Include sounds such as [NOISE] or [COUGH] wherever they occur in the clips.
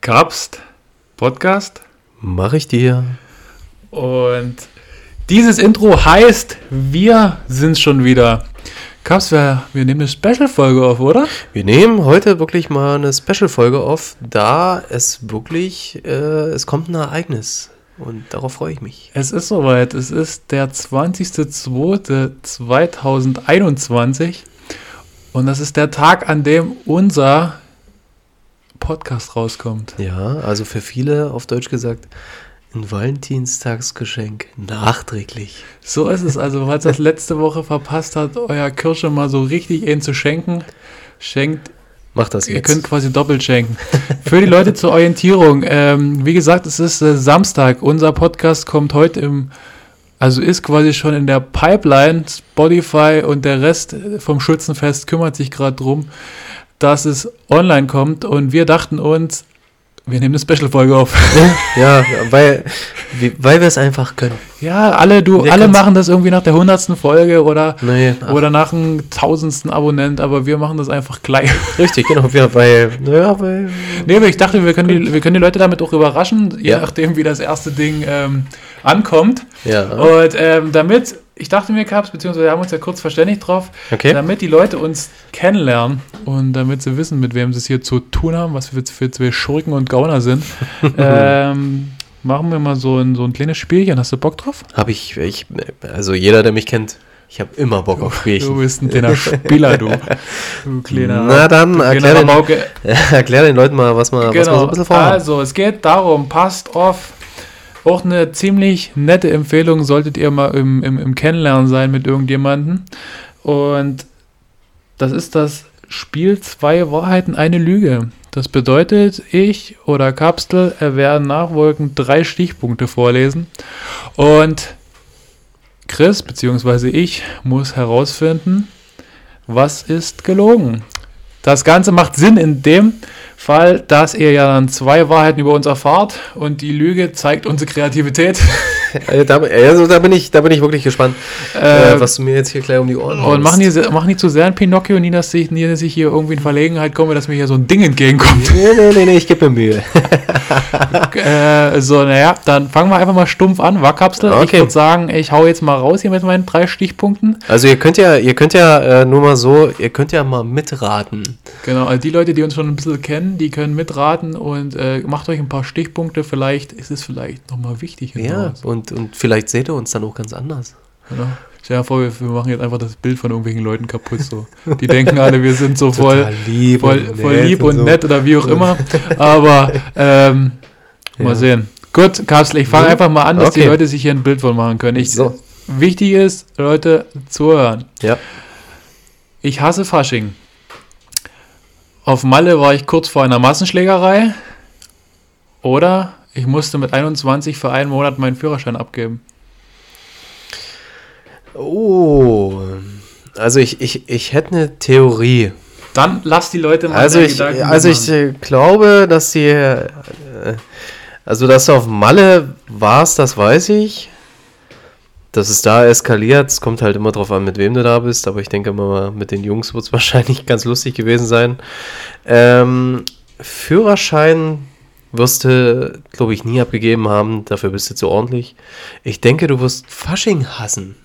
Kapst Podcast. Mach ich dir. Und dieses Intro heißt, wir sind schon wieder. Kapst, wir, wir nehmen eine Special-Folge auf, oder? Wir nehmen heute wirklich mal eine Special-Folge auf, da es wirklich, äh, es kommt ein Ereignis. Und darauf freue ich mich. Es ist soweit. Es ist der 20.02.2021. Und das ist der Tag, an dem unser Podcast rauskommt. Ja, also für viele, auf Deutsch gesagt, ein Valentinstagsgeschenk nachträglich. So ist es. Also, falls das letzte Woche verpasst hat, euer Kirsche mal so richtig ihn zu schenken, schenkt. Macht das Ihr jetzt. könnt quasi doppelt schenken. Für die Leute zur Orientierung. Ähm, wie gesagt, es ist äh, Samstag. Unser Podcast kommt heute im, also ist quasi schon in der Pipeline. Spotify und der Rest vom Schützenfest kümmert sich gerade drum, dass es online kommt. Und wir dachten uns, wir nehmen eine Special-Folge auf. ja, [LAUGHS] weil, weil wir es einfach können. Ja, alle, du, Wir alle machen das irgendwie nach der hundertsten Folge oder, Nee, oder nach dem tausendsten Abonnent, aber wir machen das einfach gleich. [LAUGHS] richtig, genau. Ja, weil, naja, weil. nee, aber ich dachte, wir können, die, wir können die Leute damit auch überraschen, je Ja. nachdem, wie das erste Ding ähm, ankommt. Ja, Und ähm, damit, ich dachte mir, Caps, beziehungsweise wir haben uns ja kurz verständigt drauf, okay. damit die Leute uns kennenlernen und damit sie wissen, mit wem sie es hier zu tun haben, was wir für zwei Schurken und Gauner sind, [LAUGHS] ähm, machen wir mal so ein, so ein kleines Spielchen. Hast du Bock drauf? Habe ich, ich, also jeder, der mich kennt, ich habe immer Bock auf Du Spielchen. bist ein kleiner Spieler, du. Du [LAUGHS] kleiner. Na dann, du erklär den, [LAUGHS] erklär den Leuten mal, was wir, was wir so Genau. ein bisschen vorhaben. Also, es geht darum, passt auf. Auch eine ziemlich nette Empfehlung, solltet ihr mal im, im, im Kennenlernen sein mit irgendjemandem. Und das ist das Spiel Zwei Wahrheiten, eine Lüge. Das bedeutet, ich oder Kapsel werden nachfolgend drei Stichpunkte vorlesen. Und Chris bzw. ich muss herausfinden, was ist gelogen. Das Ganze macht Sinn in dem Fall, dass ihr ja dann zwei Wahrheiten über uns erfahrt und die Lüge zeigt unsere Kreativität. [LAUGHS] Da, also da bin ich, da bin ich wirklich gespannt, Äh, äh, was du mir jetzt hier gleich um die Ohren und machen die, machen die zu sehr ein Pinocchio, nie, dass ich, nie, dass ich hier irgendwie in Verlegenheit komme, dass mir hier so ein Ding entgegenkommt. Nee, nee, nee, nee, ich gebe mir Mühe. [LAUGHS] äh, so, naja, dann fangen wir einfach mal stumpf an, war Kapsel. Ich Okay. würde sagen, ich hau jetzt mal raus hier mit meinen drei Stichpunkten. Also ihr könnt ja, ihr könnt ja äh, nur mal so, ihr könnt ja mal mitraten. Genau, also die Leute, die uns schon ein bisschen kennen, die können mitraten und äh, macht euch ein paar Stichpunkte. Vielleicht ist es vielleicht nochmal wichtig. Ja, und, und vielleicht seht ihr uns dann auch ganz anders. Genau. Stell dir vor, wir, wir machen jetzt einfach das Bild von irgendwelchen Leuten kaputt. So. Die denken alle, wir sind so [LAUGHS] voll, lieb voll, voll lieb und so. nett oder wie auch immer. Aber ähm, [LAUGHS] mal Ja. sehen. Gut, Kapsel, ich fange Mhm. einfach mal an, dass die Okay. Leute sich hier ein Bild von machen können. Ich, So. Wichtig ist, Leute, zuhören. Ja. Ich hasse Fasching. Auf Malle war ich kurz vor einer Massenschlägerei. Oder ich musste mit 21 für einen Monat meinen Führerschein abgeben. Oh. Also ich, ich, ich hätte eine Theorie. Dann lass die Leute mal Also ich, Gedanken also ich machen. glaube, dass die, äh, also dass du auf Malle warst, das weiß ich. Dass es da eskaliert, es kommt halt immer drauf an, mit wem du da bist, aber ich denke mal, mit den Jungs wird es [LAUGHS] wahrscheinlich ganz lustig gewesen sein. Ähm, Führerschein wirst du, glaube ich, nie abgegeben haben, dafür bist du zu ordentlich. Ich denke, du wirst Fasching hassen.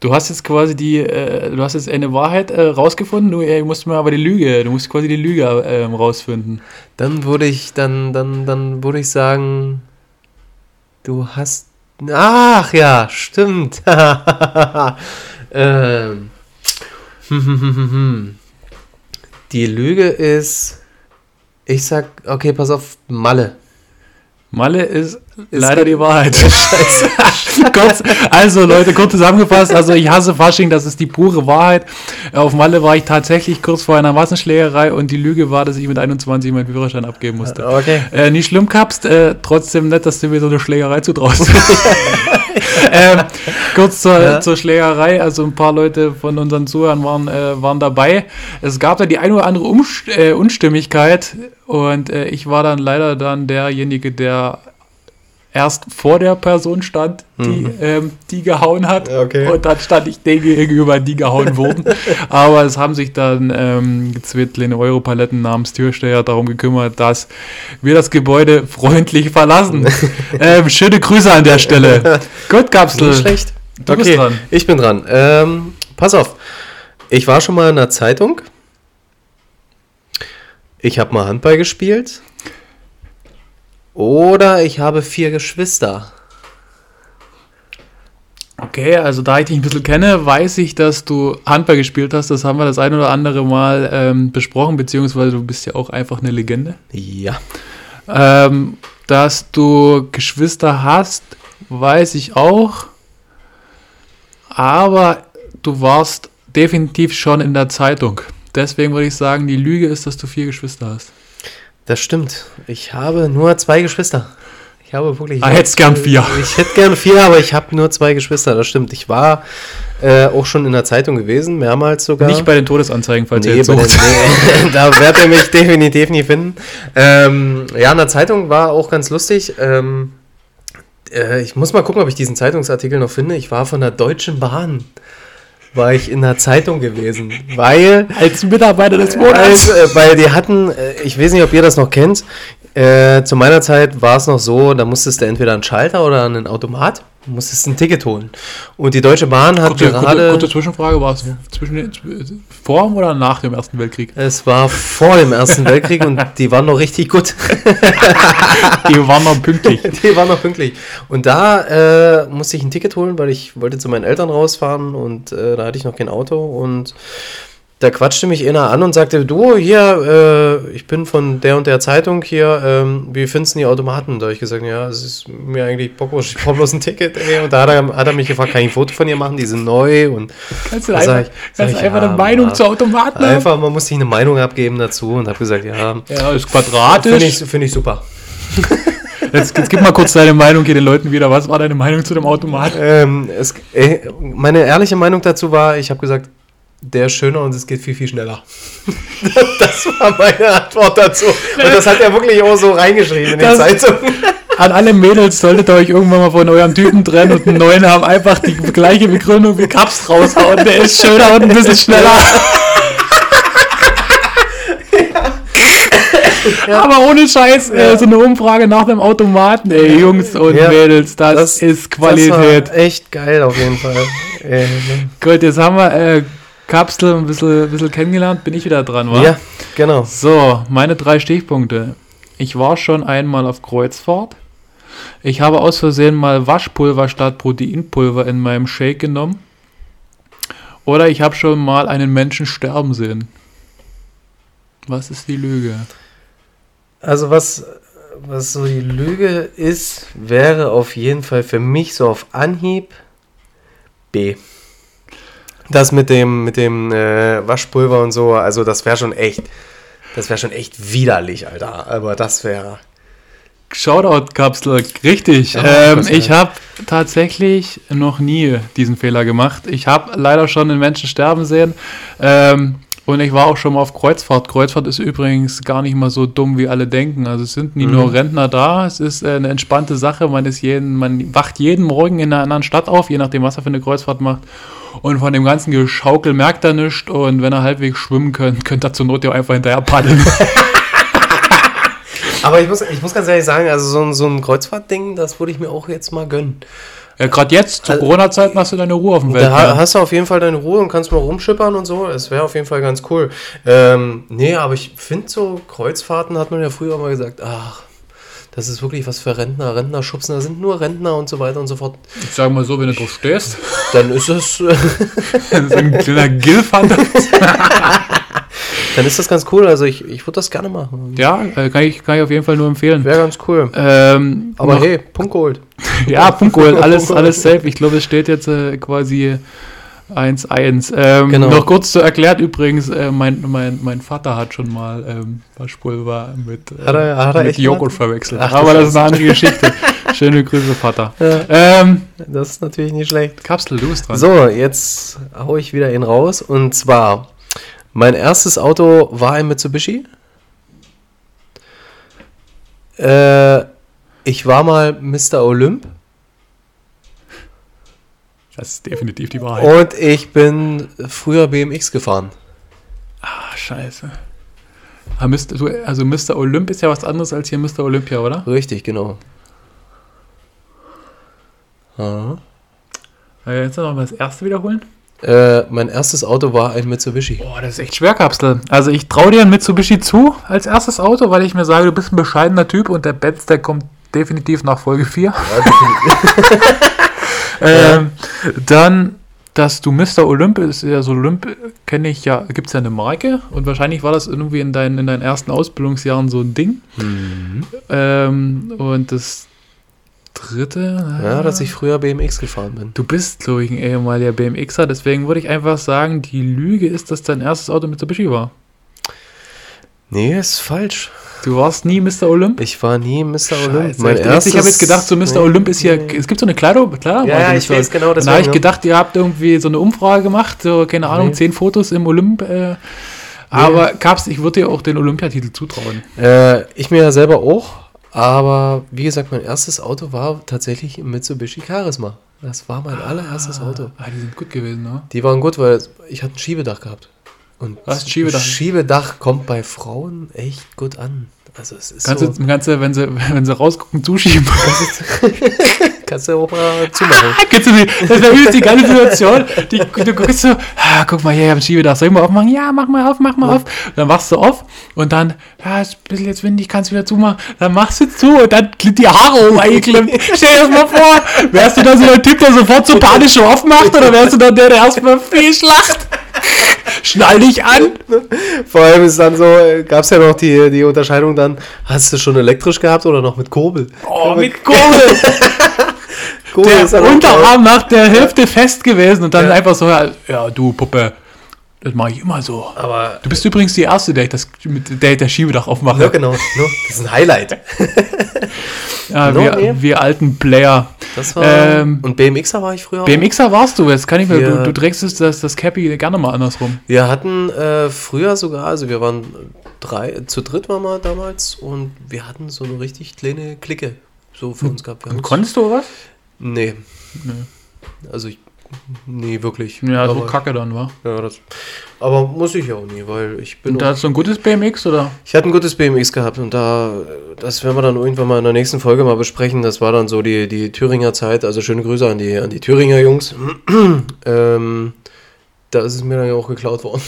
Du hast jetzt quasi die, äh, du hast jetzt eine Wahrheit äh, rausgefunden, du äh, musst mir aber die Lüge, du musst quasi die Lüge ähm, rausfinden. Dann würde ich, dann, dann, dann würde ich sagen, du hast. Ach ja, stimmt. [LAUGHS] ähm. [LAUGHS] Die Lüge ist. Ich sag, okay, pass auf, Malle. Malle ist, Ist leider die Wahrheit. [LAUGHS] kurz, also Leute, kurz zusammengefasst, also ich hasse Fasching, das ist die pure Wahrheit. Auf Malle war ich tatsächlich kurz vor einer Massenschlägerei und die Lüge war, dass ich mit 21 meinen Führerschein abgeben musste. Okay. Äh, nicht schlimm, Kapst, äh, trotzdem nett, dass du mir so eine Schlägerei zutraust. [LAUGHS] [LAUGHS] ähm, kurz zur, Ja. zur Schlägerei, also ein paar Leute von unseren Zuhörern waren, äh, waren dabei. Es gab da die eine oder andere Umst äh, Unstimmigkeit und äh, ich war dann leider dann derjenige, der erst vor der Person stand, die, ähm, die gehauen hat. Okay. Und dann stand ich denen gegenüber, die gehauen wurden. [LAUGHS] Aber es haben sich dann ähm, zwei kleine Europaletten namens Türsteher darum gekümmert, dass wir das Gebäude freundlich verlassen. [LAUGHS] ähm, schöne Grüße an der Stelle. [LAUGHS] Gut, Kapsel. Nicht schlecht. Du bist okay, dran. ich bin dran. Ähm, pass auf. Ich war schon mal in der Zeitung. Ich habe mal Handball gespielt. Oder ich habe vier Geschwister. Okay, also da ich dich ein bisschen kenne, weiß ich, dass du Handball gespielt hast. Das haben wir das ein oder andere Mal ähm, besprochen, beziehungsweise du bist ja auch einfach eine Legende. Ja. Ähm, dass du Geschwister hast, weiß ich auch. Aber du warst definitiv schon in der Zeitung. Deswegen würde ich sagen, die Lüge ist, dass du vier Geschwister hast. Das stimmt. Ich habe nur zwei Geschwister. Ich habe wirklich. Ah, hättest gern vier. [LAUGHS] Ich hätte gern vier, aber ich habe nur zwei Geschwister. Das stimmt. Ich war äh, auch schon in der Zeitung gewesen, mehrmals sogar. Nicht bei den Todesanzeigen, falls ihr Nee, jetzt bei den, [LAUGHS] nee, [LAUGHS] da werdet ihr mich definitiv nie finden. Ähm, ja, in der Zeitung war auch ganz lustig. Ähm, äh, ich muss mal gucken, ob ich diesen Zeitungsartikel noch finde. Ich war von der Deutschen Bahn. War ich in der Zeitung gewesen, weil Als Mitarbeiter des als, äh, weil die hatten, äh, ich weiß nicht, ob ihr das noch kennt, äh, zu meiner Zeit war es noch so, da musstest du entweder einen Schalter oder einen Automat, du musstest ein Ticket holen. Und die Deutsche Bahn hat Kurze, kurze, gerade, kurze Zwischenfrage, war es zwischen vor oder nach dem Ersten Weltkrieg? es war vor dem Ersten Weltkrieg und die waren noch richtig gut. [LAUGHS] Die waren noch pünktlich. [LAUGHS] Die waren noch pünktlich. Und da äh, musste ich ein Ticket holen, weil ich wollte zu meinen Eltern rausfahren und äh, da hatte ich noch kein Auto und da quatschte mich einer an und sagte, du, hier, äh, ich bin von der und der Zeitung hier, ähm, wie findest du die Automaten? Da habe ich gesagt, ja, es ist mir eigentlich Bockwurst, ich brauche bloß ein Ticket. Ey. Und da hat er, hat er mich gefragt, kann ich ein Foto von ihr machen, die sind neu und Kannst du Da einfach, ich- kannst ich, einfach ja, eine Meinung ja. zu Automaten haben? einfach, man muss sich eine Meinung abgeben dazu und habe gesagt, ja, Ja, ist finde quadratisch. ich, find ich super. [LAUGHS] Jetzt, jetzt gib mal kurz deine Meinung hier den Leuten wieder. Was war deine Meinung zu dem Automaten? Ähm, es, äh, meine ehrliche Meinung dazu war, ich habe gesagt, der ist schöner und es geht viel, viel schneller. [LAUGHS] das war meine Antwort dazu. Und das hat er wirklich auch so reingeschrieben in die Das- Zeitung. An alle Mädels solltet ihr euch irgendwann mal von eurem Typen trennen und einen neuen haben einfach die gleiche Begründung wie Kaps raushauen. Der ist schöner und ein bisschen schneller. Aber ohne Scheiß, äh, so eine Umfrage nach dem Automaten, ey, Jungs und Ja, Mädels, das, ist Qualität. Das war echt geil auf jeden Fall. Gut, jetzt haben wir äh, Kapsel ein bisschen, ein bisschen kennengelernt. Bin ich wieder dran, wa? ja, genau. So, meine drei Stichpunkte. Ich war schon einmal auf Kreuzfahrt. Ich habe aus Versehen mal Waschpulver statt Proteinpulver in meinem Shake genommen. Oder ich habe schon mal einen Menschen sterben sehen. Was ist die Lüge? Also was, was so die Lüge ist, wäre auf jeden Fall für mich so auf Anhieb B. Das mit dem, mit dem äh, Waschpulver und so, also das wäre schon echt, das wäre schon echt widerlich, Alter. Aber das wäre. Shoutout-Kapsel, richtig. Ja, ähm, ich habe tatsächlich noch nie diesen Fehler gemacht. Ich habe leider schon einen Menschen sterben sehen. Ähm, und ich war auch schon mal auf Kreuzfahrt. Kreuzfahrt ist übrigens gar nicht mal so dumm, wie alle denken. Also es sind nie Mhm. nur Rentner da. Es ist äh, eine entspannte Sache. Man ist jeden, man wacht jeden Morgen in einer anderen Stadt auf, je nachdem, was er für eine Kreuzfahrt macht. Und von dem ganzen Geschaukel merkt er nichts. Und wenn er halbwegs schwimmen könnt, könnt ihr zur Not ja auch einfach hinterher paddeln. [LAUGHS] [LAUGHS] Aber ich muss, ich muss ganz ehrlich sagen, also so ein, so ein Kreuzfahrtding, das würde ich mir auch jetzt mal gönnen. Ja, gerade jetzt, zu Also- Corona-Zeiten, hast du deine Ruhe auf dem Da Weltmeer. ha- hast du auf jeden Fall deine Ruhe und kannst mal rumschippern und so. Es wäre auf jeden Fall ganz cool. Ähm, nee, aber ich finde so, Kreuzfahrten hat man ja früher mal gesagt, ach, das ist wirklich was für Rentner. Rentner schubsen, da sind nur Rentner und so weiter und so fort. Ich sag mal so, wenn du drauf stehst, Dann ist es, äh, [LAUGHS] ein kleiner Gilfant. [LAUGHS] dann ist das ganz cool. Also ich, ich würde das gerne machen. ja, äh, kann ich, kann ich auf jeden Fall nur empfehlen. Wäre ganz cool. Ähm, Aber noch- hey, Punkt geholt. [LAUGHS] Ja, Punkt geholt, [LAUGHS] alles, alles safe. Ich glaube, es steht jetzt äh, quasi 1-1. Ähm, Genau. Noch kurz zu erklärt übrigens, äh, mein, mein, mein Vater hat schon mal ähm, Waschpulver mit, äh, Hat er- hat er mit Joghurt gemacht? verwechselt. Ach Aber das ist eine andere Geschichte. [LAUGHS] Schöne Grüße, Vater. Ja, Ähm, das ist natürlich nicht schlecht. Kapsel, du bist dran. So, jetzt hau ich wieder ihn raus. Und zwar, mein erstes Auto war ein Mitsubishi. Äh, ich war mal Mr. Olymp Das ist definitiv die Wahrheit. und ich bin früher BMX gefahren. Ah, scheiße. Ah, Also Mr. Olymp ist ja was anderes als hier Mr. Olympia, oder? Richtig, genau. Aha. Äh, Jetzt noch mal das erste wiederholen. Äh, mein erstes Auto war ein Mitsubishi. Boah, das ist echt schwer, Kapsel. Also ich traue dir ein Mitsubishi zu als erstes Auto, weil ich mir sage, du bist ein bescheidener Typ und der Benz, der kommt definitiv nach Folge 4. [LAUGHS] ähm, Dann, dass du Mr. Olymp ist, ja so Olymp kenne ich ja, gibt es ja eine Marke und wahrscheinlich war das irgendwie in deinen, in deinen ersten Ausbildungsjahren so ein Ding. Ähm, und das dritte, Ja, dass ich früher BMX gefahren bin. Du bist, glaube ich, ein ehemaliger BMXer, deswegen würde ich einfach sagen, die Lüge ist, dass dein erstes Auto Mitsubishi war. Nee, ist falsch. Du warst nie Mr. Olymp? Ich war nie Mr. Olymp. Scheiße, echt. ich habe jetzt gedacht, so Mr. nee. Olymp ist hier, es gibt so eine Kleidung, klar. Ja, ja, ich weiß genau, Dann deswegen, habe ich gedacht, ihr habt irgendwie so eine Umfrage gemacht, so, keine Ahnung, Nee. zehn Fotos im Olymp. Äh, aber Kaps, ich würde dir auch den Olympiatitel zutrauen. Äh, ich mir ja selber auch. Aber wie gesagt, mein erstes Auto war tatsächlich ein Mitsubishi Charisma. Das war mein allererstes Auto. Ah, die sind gut gewesen, ne? Die waren gut, weil ich hatte ein Schiebedach gehabt. Und Was, ein Schiebedach? Schiebedach kommt bei Frauen echt gut an. Also es ist Kannst so, du, kannst du, wenn sie, [LAUGHS] wenn sie rausgucken, zuschieben. [LAUGHS] [LAUGHS] kannst du auch mal zumachen. [LAUGHS] Kennst du die, das ist übrigens die ganze Situation. Die, du guckst so, ah, guck mal hier, ich hab ein Schiebedach. Soll ich mal aufmachen? Ja, mach mal auf, mach mal auf. Dann machst du auf und dann, ja, ist ein bisschen jetzt windig, kannst wieder zumachen. Dann machst du zu und dann sind die Haare oben eingeklemmt. [LAUGHS] Stell dir das mal vor, wärst du dann so der Typ, der sofort so panisch aufmacht oder wärst du dann der, der erstmal fehlschlacht? [LAUGHS] Schnall dich an. Vor allem ist dann so, gab es ja noch die, die Unterscheidung dann, hast du schon elektrisch gehabt oder noch mit Kurbel? Oh, mit Kohle. Kurbel Der Unterarm nach der Hälfte fest gewesen und dann Ja. einfach so, ja, ja, du Puppe, das mache ich immer so. Aber Du bist übrigens die Erste, der ich das mit der ich das Schiebedach aufmache. ja, genau, ne? das ist ein Highlight. [LAUGHS] Ja, No, wir, nee. wir alten Player. War, Ähm, und BMXer war ich früher auch. BMXer warst du jetzt, kann ich mir, du, du trägst das, das, Cappy gerne mal andersrum. Wir hatten äh, früher sogar, also wir waren drei, zu dritt waren wir damals und wir hatten so eine richtig kleine Clique so für uns gehabt. Und konntest du was? Nee. Also ich, nee, wirklich. Ja, so aber, kacke dann, war. ja, das, aber muss ich auch nie, weil ich bin Und da hast du ein gutes BMX, oder? ich hatte ein gutes BMX gehabt und da, das werden wir dann irgendwann mal in der nächsten Folge mal besprechen. Das war dann so die, die Thüringer Zeit, also schöne Grüße an die, an die Thüringer Jungs. [CLEARS THROAT] ähm, da ist es mir dann ja auch geklaut worden.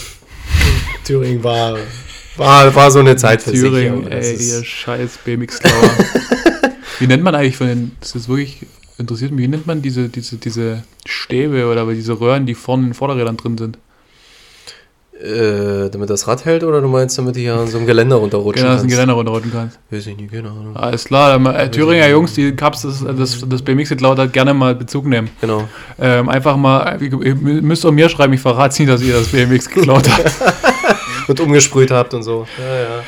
[LAUGHS] Thüringen war, war, war so eine Zeit für Thüringen, sich. ja. Das ey, ihr scheiß BMX-Klauer. [LAUGHS] Wie nennt man eigentlich von den, das ist wirklich, interessiert mich, wie nennt man diese, diese, diese Stäbe oder diese Röhren, die vorne in den Vorderrädern drin sind? Äh, damit das Rad hält oder du meinst, damit ich an so einem Geländer runterrutschen Genau, kannst? Geländer runterrollen kannst. Weiß ich nicht, keine Ahnung. Alles klar, dann, äh, Thüringer Jungs, die Cups, das, das, das BMX geklaut hat, gerne mal Bezug nehmen. Genau. Ähm, einfach mal, ihr ihr müsst auch mir schreiben, ich verrate nicht, dass ihr das BMX geklaut habt. [LAUGHS] Und umgesprüht habt und so. Ja, ja.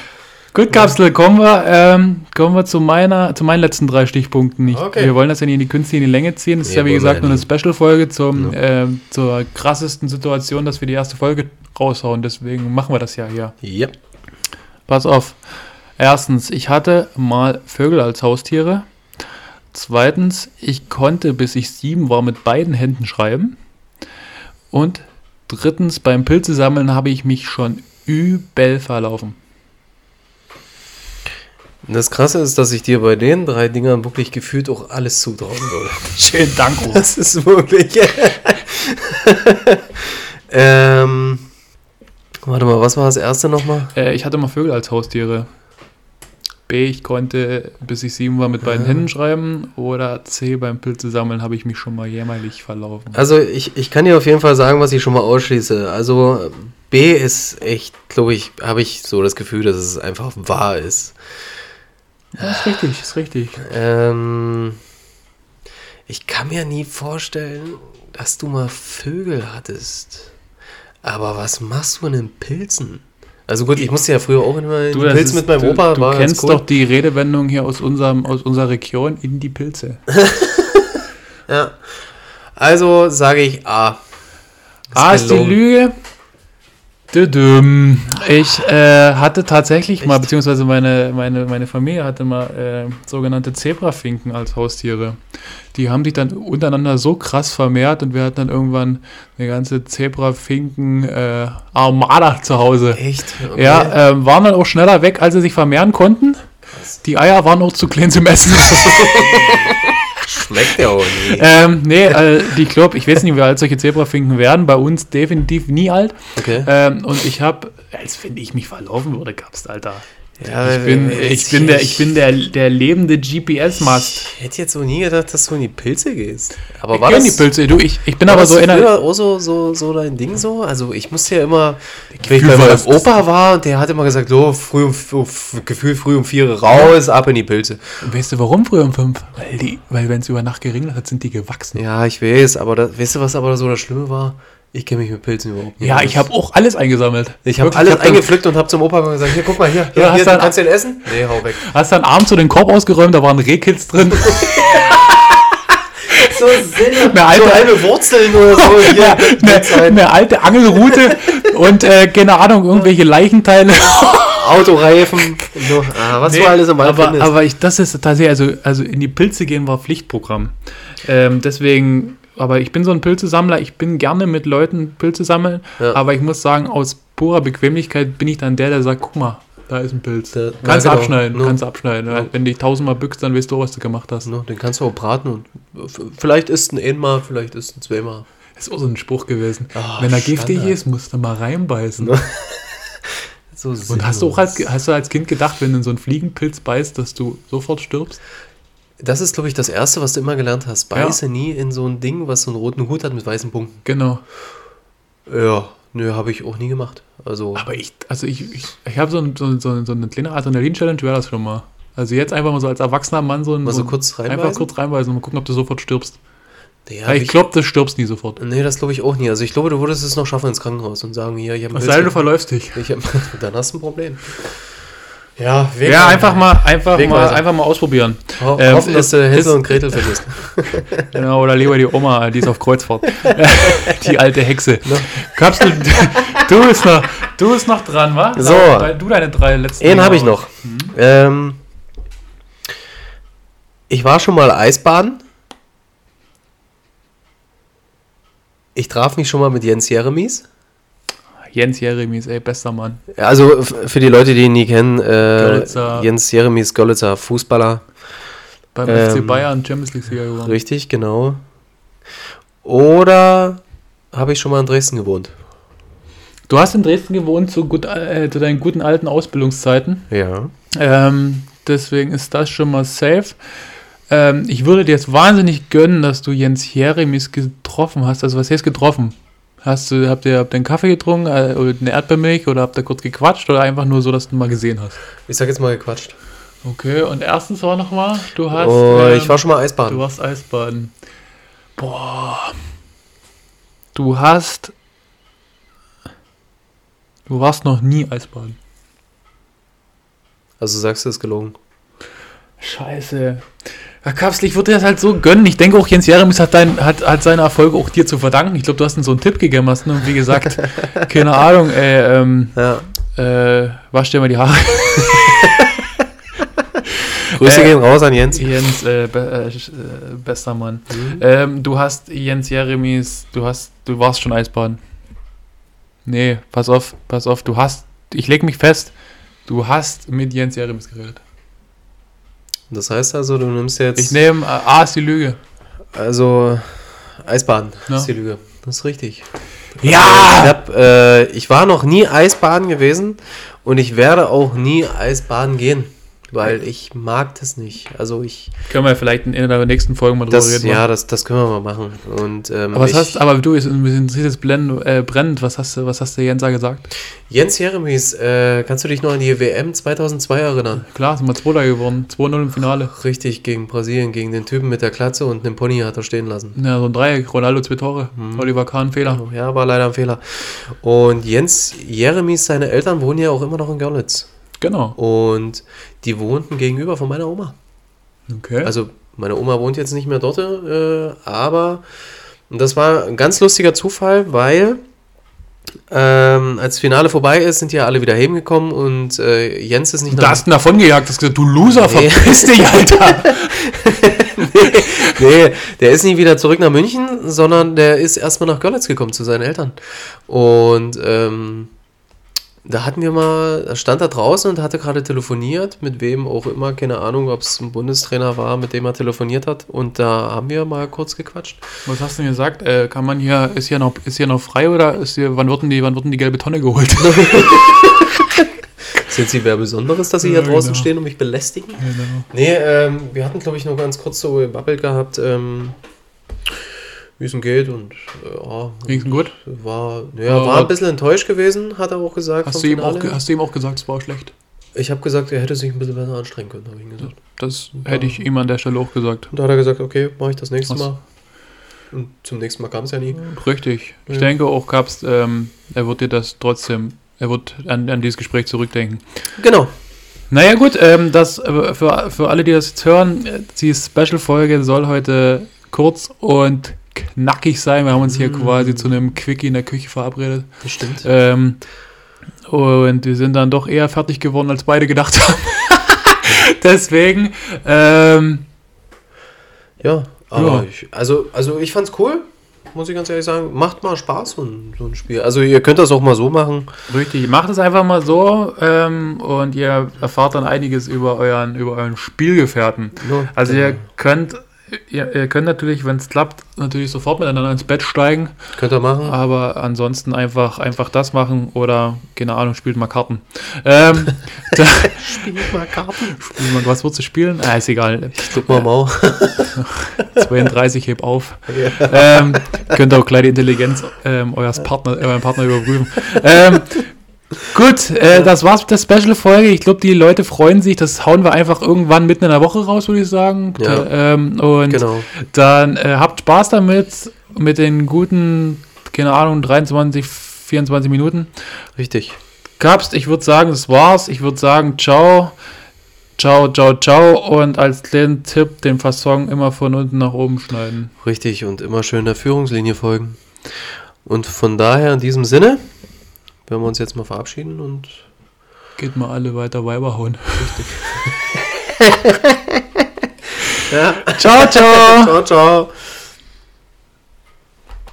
Gut, Kapsel, kommen wir, ähm, kommen wir zu, meiner, zu meinen letzten drei Stichpunkten. Ich, Okay. Wir wollen das ja nicht in die künstliche Länge ziehen. Das ist Nee, ja, wie gesagt, ja nur eine. Special-Folge zum, ähm, zur krassesten Situation, dass wir die erste Folge raushauen. Deswegen machen wir das ja hier. Ja. Pass auf. Erstens, ich hatte mal Vögel als Haustiere. Zweitens, ich konnte, bis ich sieben war, mit beiden Händen schreiben. Und drittens, beim Pilze sammeln habe ich mich schon übel verlaufen. Das Krasse ist, dass ich dir bei den drei Dingern wirklich gefühlt auch alles zutrauen würde. [LAUGHS] Schönen Dank, Ruth. Das ist wirklich. [LAUGHS] ähm, warte mal, was war das erste nochmal? Äh, ich hatte mal Vögel als Haustiere. B, ich konnte, bis ich sieben war, mit beiden Ah. Händen schreiben. Oder C, beim Pilze sammeln habe ich mich schon mal jämmerlich verlaufen. Also, ich, ich kann dir auf jeden Fall sagen, was ich schon mal ausschließe. Also, B ist echt, glaube ich, habe ich so das Gefühl, dass es einfach wahr ist. Ja, ist richtig, ist richtig. Ähm, ich kann mir nie vorstellen, dass du mal Vögel hattest. Aber was machst du in den Pilzen? Also gut, ich musste ja früher auch immer in Du, Pilze ist- mit meinem du, Opa. Du war kennst doch die Redewendung hier aus, unserem, aus unserer Region in die Pilze. [LAUGHS] Ja. Also sage ich A. A kein ist die. Lüge. Düdüm. Ich äh, hatte tatsächlich mal, beziehungsweise meine, meine, meine Familie hatte mal äh, sogenannte Zebrafinken als Haustiere. Die haben sich dann untereinander so krass vermehrt und wir hatten dann irgendwann eine ganze Zebrafinken äh, zu Hause. Echt? Ja, äh, waren dann auch schneller weg, als sie sich vermehren konnten. Die Eier waren auch zu klein zum Essen. [LAUGHS] Schmeckt ja auch nie. [LAUGHS] ähm, nee, äh, ich glaube, ich weiß nicht, wie alt solche Zebrafinken werden. Bei uns definitiv nie alt. Okay. Ähm, und ich habe, als wenn ich mich verlaufen würde, gab's, Alter. Ja, Ich bin, äh, ich bin, der, ich bin der, der lebende GPS-Mast. Ich hätte jetzt so nie gedacht, dass du in die Pilze gehst. Aber Ich war das, die Pilze, du, ich, ich bin aber so in auch so, so, so dein Ding so? Also ich musste ja immer, wenn ich bei meinem Opa war, der hat immer gesagt, so, früh um, Gefühl früh um vier raus, ab in die Pilze. Weißt du, warum früher um fünf? Weil, die, weil wenn es über Nacht geregnet hat, sind die gewachsen. Ja, ich weiß, aber das, weißt du, was aber so das Schlimme war? Ich kenne mich mit Pilzen überhaupt nicht Ja, aus. ich habe auch alles eingesammelt. Ich habe alles hab eingepflückt und habe zum Opa gesagt, hier, guck mal, hier, hier, Ja, hast hier dann- kannst du den essen? Nee, hau weg. Hast dann abends so den Korb ausgeräumt, da waren Rehkitz drin. [LAUGHS] So Eine alte- so halbe Wurzeln oder so. [LAUGHS] Hier, Ja, eine, eine alte Angelrute und äh, keine Ahnung, irgendwelche Leichenteile. [LAUGHS] Autoreifen. So. Ah, was Nee, du alles im Wald aber, findest. aber ich, das ist tatsächlich, also, also in die Pilze gehen war Pflichtprogramm. Ähm, deswegen, aber ich bin so ein Pilzesammler, ich bin gerne mit Leuten Pilze sammeln, Ja. aber ich muss sagen, aus purer Bequemlichkeit bin ich dann der, der sagt, guck mal, da ist ein Pilz. Da- kannst ja, du genau. abschneiden, Ja. kannst du abschneiden. Ja. Wenn du dich tausendmal bückst, dann weißt du, was du gemacht hast. No, den kannst du auch braten und vielleicht ist ein einmal, vielleicht ist ein zweimal. Das ist auch so ein Spruch gewesen. Ah, Wenn er giftig ist, musst du mal reinbeißen. [LAUGHS] So Und hast du auch als, hast du als Kind gedacht, wenn du in so einen Fliegenpilz beißt, dass du sofort stirbst? Das ist, glaube ich, das Erste, was du immer gelernt hast. Beiße nie in so ein Ding, was so einen roten Hut hat mit weißen Punkten. Genau. Ja, nö, habe ich auch nie gemacht. Also, Aber ich, also ich, ich, ich habe so, ein, so, so, so eine kleine Adrenalin-Challenge, wäre das schon mal. Also jetzt einfach mal so als erwachsener Mann so ein. Mal so kurz Einfach reinbeißen? kurz reinbeißen und mal gucken, ob du sofort stirbst. ja, Ja, ich glaube, du stirbst nie sofort. Nee, das glaube ich auch nie. Also ich glaube, du würdest es noch schaffen ins Krankenhaus und sagen, hier, ich habe Was sei denn, du verläufst dich. ich hab, [LAUGHS] Dann hast du ein Problem. Ja, Ja, einfach mal, einfach mal, einfach mal ausprobieren. Ho Ähm, hoffen, dass du Hänsel und Gretel [LAUGHS] vergisst. Genau, oder lieber die Oma, die ist auf Kreuzfahrt. [LAUGHS] die alte Hexe. Gabst du, du bist noch, du bist noch dran, wa? So. Du deine drei letzten. Einen habe ich noch. Ähm, ich war schon mal Eisbaden. Ich traf mich schon mal mit Jens Jeremies. Jens Jeremies, ey, bester Mann. Also für die Leute, die ihn nie kennen, äh. Jens Jeremies, Görlitzer Fußballer. Beim Ähm, FC Bayern Champions League-Sieger geworden. Richtig, genau. Oder habe ich schon mal in Dresden gewohnt? Du hast in Dresden gewohnt zu, gut, äh, zu deinen guten alten Ausbildungszeiten. Ja. Ähm, deswegen ist das schon mal safe. Ähm, ich würde dir jetzt wahnsinnig gönnen, dass du Jens Jeremies getroffen hast. Also was heißt getroffen? Hast du, habt ihr, habt ihr einen Kaffee getrunken, äh, oder eine Erdbeermilch oder habt ihr kurz gequatscht oder einfach nur so, dass du mal gesehen hast? Ich sag jetzt mal gequatscht. Okay, und erstens war noch mal, du hast. Oh, ähm, ich war schon mal Eisbaden. Du warst Eisbaden. Boah. Du hast. Du warst noch nie Eisbaden. Also sagst du, es ist gelogen. Scheiße. Herr Kapsel, ich würde dir das halt so gönnen. Ich denke auch, Jens Jeremies hat, dein, hat, hat seine Erfolge auch dir zu verdanken. Ich glaube, du hast ihm so einen Tipp gegeben hast. Ne? Und wie gesagt, [LAUGHS] keine Ahnung, ey, ähm, Ja. äh, wasch dir mal die Haare. [LAUGHS] Grüße Äh, gehen raus an Jens. Jens, äh, be äh, äh, bester Mann. Mhm. Ähm, du hast Jens Jeremies, du hast, du warst schon Eisbaden. Nee, pass auf, pass auf, du hast, ich leg mich fest, du hast mit Jens Jeremies geredet. Das heißt also, du nimmst jetzt. Ich nehme, äh, A ist die Lüge. Also, Eisbaden Ja. ist die Lüge. Das ist richtig. Ja! Ich, hab, äh, ich war noch nie Eisbaden gewesen und ich werde auch nie Eisbaden gehen, weil ich mag das nicht. Also ich, Können wir vielleicht in einer der nächsten Folgen mal drüber das, reden. ja, das, das können wir mal machen. Und ähm, aber was ich, hast, aber du, es interessiert jetzt blend, äh, brennend, was hast du, was hast der Jens da gesagt? Jens Jeremies, äh, kannst du dich noch an die WM 2002 erinnern? Klar, sind wir Zweiter geworden, 2-0 im Finale. Richtig, gegen Brasilien, gegen den Typen mit der Klatze und einem Pony hat er stehen lassen. Ja, so ein Dreieck, Ronaldo zwei Tore, Mhm. Oliver Kahn, Fehler. Ja, war leider ein Fehler. Und Jens Jeremies, seine Eltern wohnen ja auch immer noch in Görlitz. Genau. Und die wohnten gegenüber von meiner Oma. Okay. Also meine Oma wohnt jetzt nicht mehr dort, äh, aber das war ein ganz lustiger Zufall, weil Ähm, als Finale vorbei ist, sind ja alle wieder heimgekommen und äh, Jens ist nicht Da hast du ihn davon gejagt, hast gesagt, du Loser, Nee. verpiss dich, Alter. [LAUGHS] nee, der ist nicht wieder zurück nach München, sondern der ist erstmal nach Görlitz gekommen zu seinen Eltern. Und ähm, da hatten wir mal, er stand da draußen und hatte gerade telefoniert, mit wem auch immer, keine Ahnung, ob es ein Bundestrainer war, mit dem er telefoniert hat. Und da haben wir mal kurz gequatscht. Was hast du denn gesagt? Äh, kann man hier, ist hier noch, ist hier noch frei oder ist hier, wann wird denn die, wann wird denn die gelbe Tonne geholt? [LAUGHS] Jetzt nicht wer Besonderes, dass sie Ja, hier draußen genau. stehen und mich belästigen? Genau. Nee, ähm, wir hatten, glaube ich, noch ganz kurz so gebabbelt gehabt, ähm, wie es ihm geht und ja, Ging's ihm gut? war, ja, war ein bisschen enttäuscht gewesen, hat er auch gesagt. Hast du, ihm auch, Finale. hast du ihm auch gesagt, es war schlecht? Ich habe gesagt, er hätte sich ein bisschen besser anstrengen können, habe ich ihm gesagt. Das hätte ich ihm an der Stelle auch gesagt. Und da hat er gesagt, okay, mache ich das nächste Was? Mal. Und zum nächsten Mal kam es ja nie. Richtig. Ich Ja. denke auch, gab's, ähm, er wird dir das trotzdem, er wird an, an dieses Gespräch zurückdenken. Genau. Naja gut, ähm, das äh, für, für alle, die das jetzt hören, äh, die Special-Folge soll heute kurz und knackig sein. Wir haben uns hier Mm. quasi zu einem Quickie in der Küche verabredet. Das stimmt. Ähm, und wir sind dann doch eher fertig geworden, als beide gedacht haben. [LAUGHS] Deswegen, ähm, Ja, aber Ja. Ich, also, also ich fand's cool, muss ich ganz ehrlich sagen. Macht mal Spaß, so ein, so ein Spiel. Also ihr könnt das auch mal so machen. richtig, macht es einfach mal so ähm, und ihr erfahrt dann einiges über euren, über euren Spielgefährten. Ja, Also genau. ihr könnt, ihr, ihr könnt natürlich, wenn es klappt, natürlich sofort miteinander ins Bett steigen, Könnt ihr machen. aber ansonsten einfach, einfach das machen oder, keine Ahnung, spielt mal Karten. Ähm, [LAUGHS] da, Spielt mal Karten. spielt mal, was würdest du spielen? Ah, ist egal. Ich guck mal Mau. 32 [LAUGHS] heb auf. Ähm, könnt auch gleich die Intelligenz ähm, eures Partner, äh, euren Partner überprüfen. Ähm, gut, äh, das war's mit der Special-Folge. Ich glaube, die Leute freuen sich. Das hauen wir einfach irgendwann mitten in der Woche raus, würde ich sagen. Ja. Ähm, und Genau. dann äh, habt Spaß damit, mit den guten, keine Ahnung, 23, 24 Minuten. Richtig. Gab's, ich würde sagen, das war's. Ich würde sagen, ciao. Ciao, ciao, ciao. Und als kleinen Tipp, den Fasson immer von unten nach oben schneiden. Richtig. Und immer schön der Führungslinie folgen. Und von daher in diesem Sinne werden wir uns jetzt mal verabschieden und Geht mal alle weiter Weiber hauen. [LAUGHS] ja. Ciao, ciao. ciao, ciao.